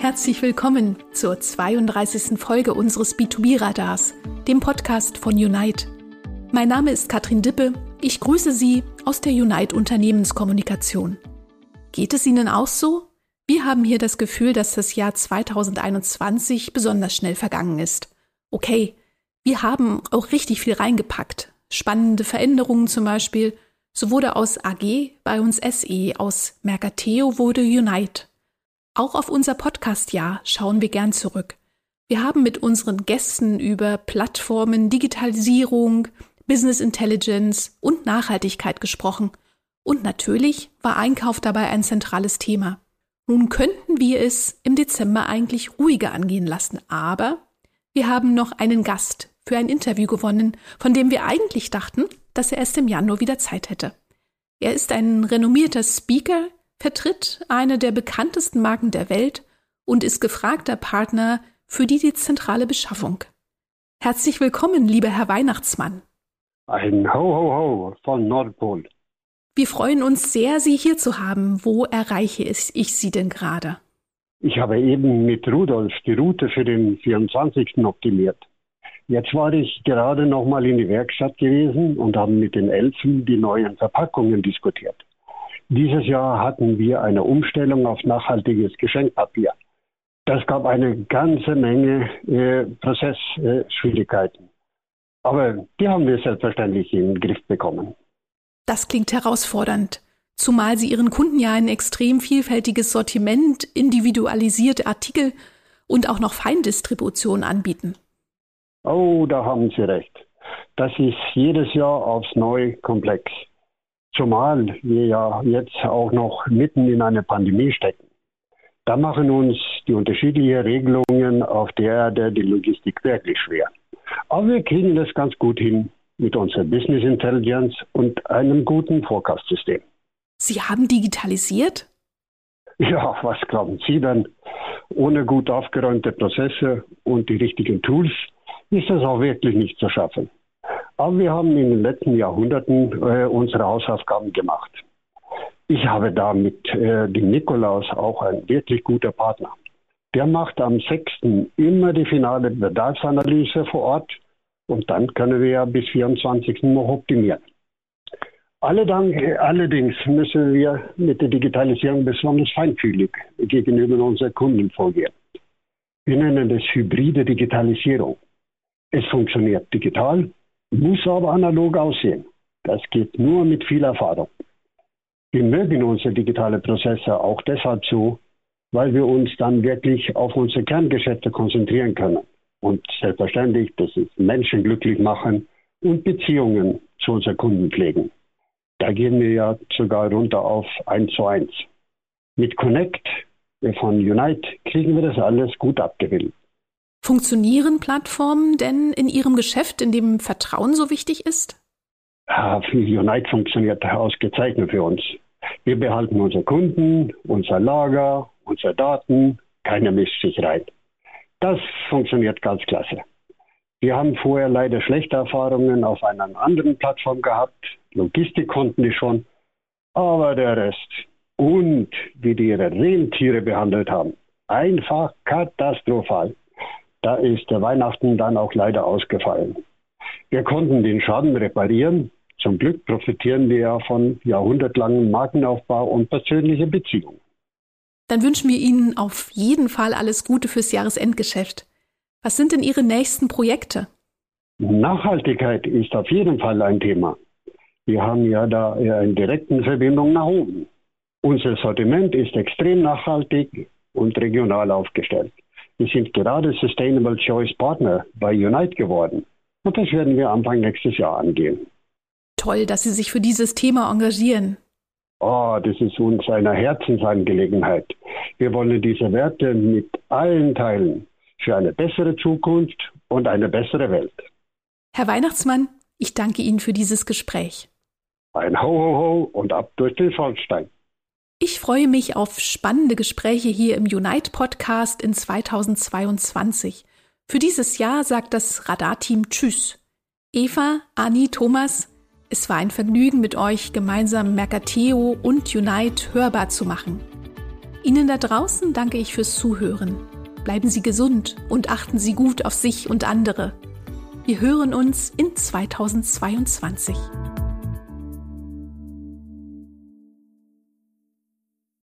Herzlich willkommen zur 32. Folge unseres B2B-Radars, dem Podcast von Unite. Mein Name ist Katrin Dippe. Ich grüße Sie aus der Unite Unternehmenskommunikation. Geht es Ihnen auch so? Wir haben hier das Gefühl, dass das Jahr 2021 besonders schnell vergangen ist. Okay, wir haben auch richtig viel reingepackt. Spannende Veränderungen zum Beispiel. So wurde aus AG bei uns SE, aus Mercateo wurde Unite. Auch auf unser Podcast-Jahr schauen wir gern zurück. Wir haben mit unseren Gästen über Plattformen, Digitalisierung, Business Intelligence und Nachhaltigkeit gesprochen. Und natürlich war Einkauf dabei ein zentrales Thema. Nun könnten wir es im Dezember eigentlich ruhiger angehen lassen, aber wir haben noch einen Gast für ein Interview gewonnen, von dem wir eigentlich dachten, dass er erst im Januar wieder Zeit hätte. Er ist ein renommierter Speaker, vertritt eine der bekanntesten Marken der Welt und ist gefragter Partner für die dezentrale Beschaffung. Herzlich willkommen, lieber Herr Weihnachtsmann. Ein Ho Ho Ho von Nordpol. Wir freuen uns sehr, Sie hier zu haben. Wo erreiche ich Sie denn gerade? Ich habe eben mit Rudolf die Route für den 24. optimiert. Jetzt war ich gerade nochmal in die Werkstatt gewesen und haben mit den Elfen die neuen Verpackungen diskutiert. Dieses Jahr hatten wir eine Umstellung auf nachhaltiges Geschenkpapier. Das gab eine ganze Menge äh, Prozessschwierigkeiten. Äh, Aber die haben wir selbstverständlich in den Griff bekommen. Das klingt herausfordernd, zumal Sie Ihren Kunden ja ein extrem vielfältiges Sortiment, individualisierte Artikel und auch noch Feindistribution anbieten. Oh, da haben Sie recht. Das ist jedes Jahr aufs Neue komplex. Zumal wir ja jetzt auch noch mitten in einer Pandemie stecken. Da machen uns die unterschiedlichen Regelungen auf der Erde die Logistik wirklich schwer. Aber wir kriegen das ganz gut hin mit unserer Business Intelligence und einem guten Forecast-System. Sie haben digitalisiert? Ja, was glauben Sie denn? Ohne gut aufgeräumte Prozesse und die richtigen Tools ist das auch wirklich nicht zu schaffen. Aber wir haben in den letzten Jahrhunderten äh, unsere Hausaufgaben gemacht. Ich habe da mit äh, dem Nikolaus auch ein wirklich guter Partner. Der macht am 6. immer die finale Bedarfsanalyse vor Ort und dann können wir ja bis 24. noch optimieren. Allerdings müssen wir mit der Digitalisierung besonders feinfühlig gegenüber unseren Kunden vorgehen. Wir nennen das hybride Digitalisierung. Es funktioniert digital, muss aber analog aussehen. Das geht nur mit viel Erfahrung. Wir mögen unsere digitale Prozesse auch deshalb so, weil wir uns dann wirklich auf unsere Kerngeschäfte konzentrieren können. Und selbstverständlich, das ist Menschen glücklich machen und Beziehungen zu unseren Kunden pflegen. Da gehen wir ja sogar runter auf 1 zu 1. Mit Connect von Unite kriegen wir das alles gut abgebildet. Funktionieren Plattformen denn in Ihrem Geschäft, in dem Vertrauen so wichtig ist? Ja, Unite funktioniert ausgezeichnet für uns. Wir behalten unsere Kunden, unser Lager, unsere Daten, keiner mischt sich rein. Das funktioniert ganz klasse. Wir haben vorher leider schlechte Erfahrungen auf einer anderen Plattform gehabt. Logistik konnten die schon, aber der Rest und wie die ihre Rentiere behandelt haben, einfach katastrophal. Da ist der Weihnachten dann auch leider ausgefallen. Wir konnten den Schaden reparieren. Zum Glück profitieren wir ja von jahrhundertlangem Markenaufbau und persönlichen Beziehungen. Dann wünschen wir Ihnen auf jeden Fall alles Gute fürs Jahresendgeschäft. Was sind denn Ihre nächsten Projekte? Nachhaltigkeit ist auf jeden Fall ein Thema. Wir haben ja da eine direkte Verbindung nach oben. Unser Sortiment ist extrem nachhaltig und regional aufgestellt. Wir sind gerade Sustainable Choice Partner bei Unite geworden. Und das werden wir Anfang nächstes Jahr angehen. Toll, dass Sie sich für dieses Thema engagieren. Oh, das ist uns eine Herzensangelegenheit. Wir wollen diese Werte mit allen teilen für eine bessere Zukunft und eine bessere Welt. Herr Weihnachtsmann, ich danke Ihnen für dieses Gespräch. Ein Ho, Ho, Ho und ab durch den Schornstein. Ich freue mich auf spannende Gespräche hier im Unite Podcast in 2022. Für dieses Jahr sagt das Radarteam Tschüss. Eva, Anni, Thomas, es war ein Vergnügen mit euch gemeinsam Mercateo und Unite hörbar zu machen. Ihnen da draußen danke ich fürs Zuhören. Bleiben Sie gesund und achten Sie gut auf sich und andere. Wir hören uns in 2022.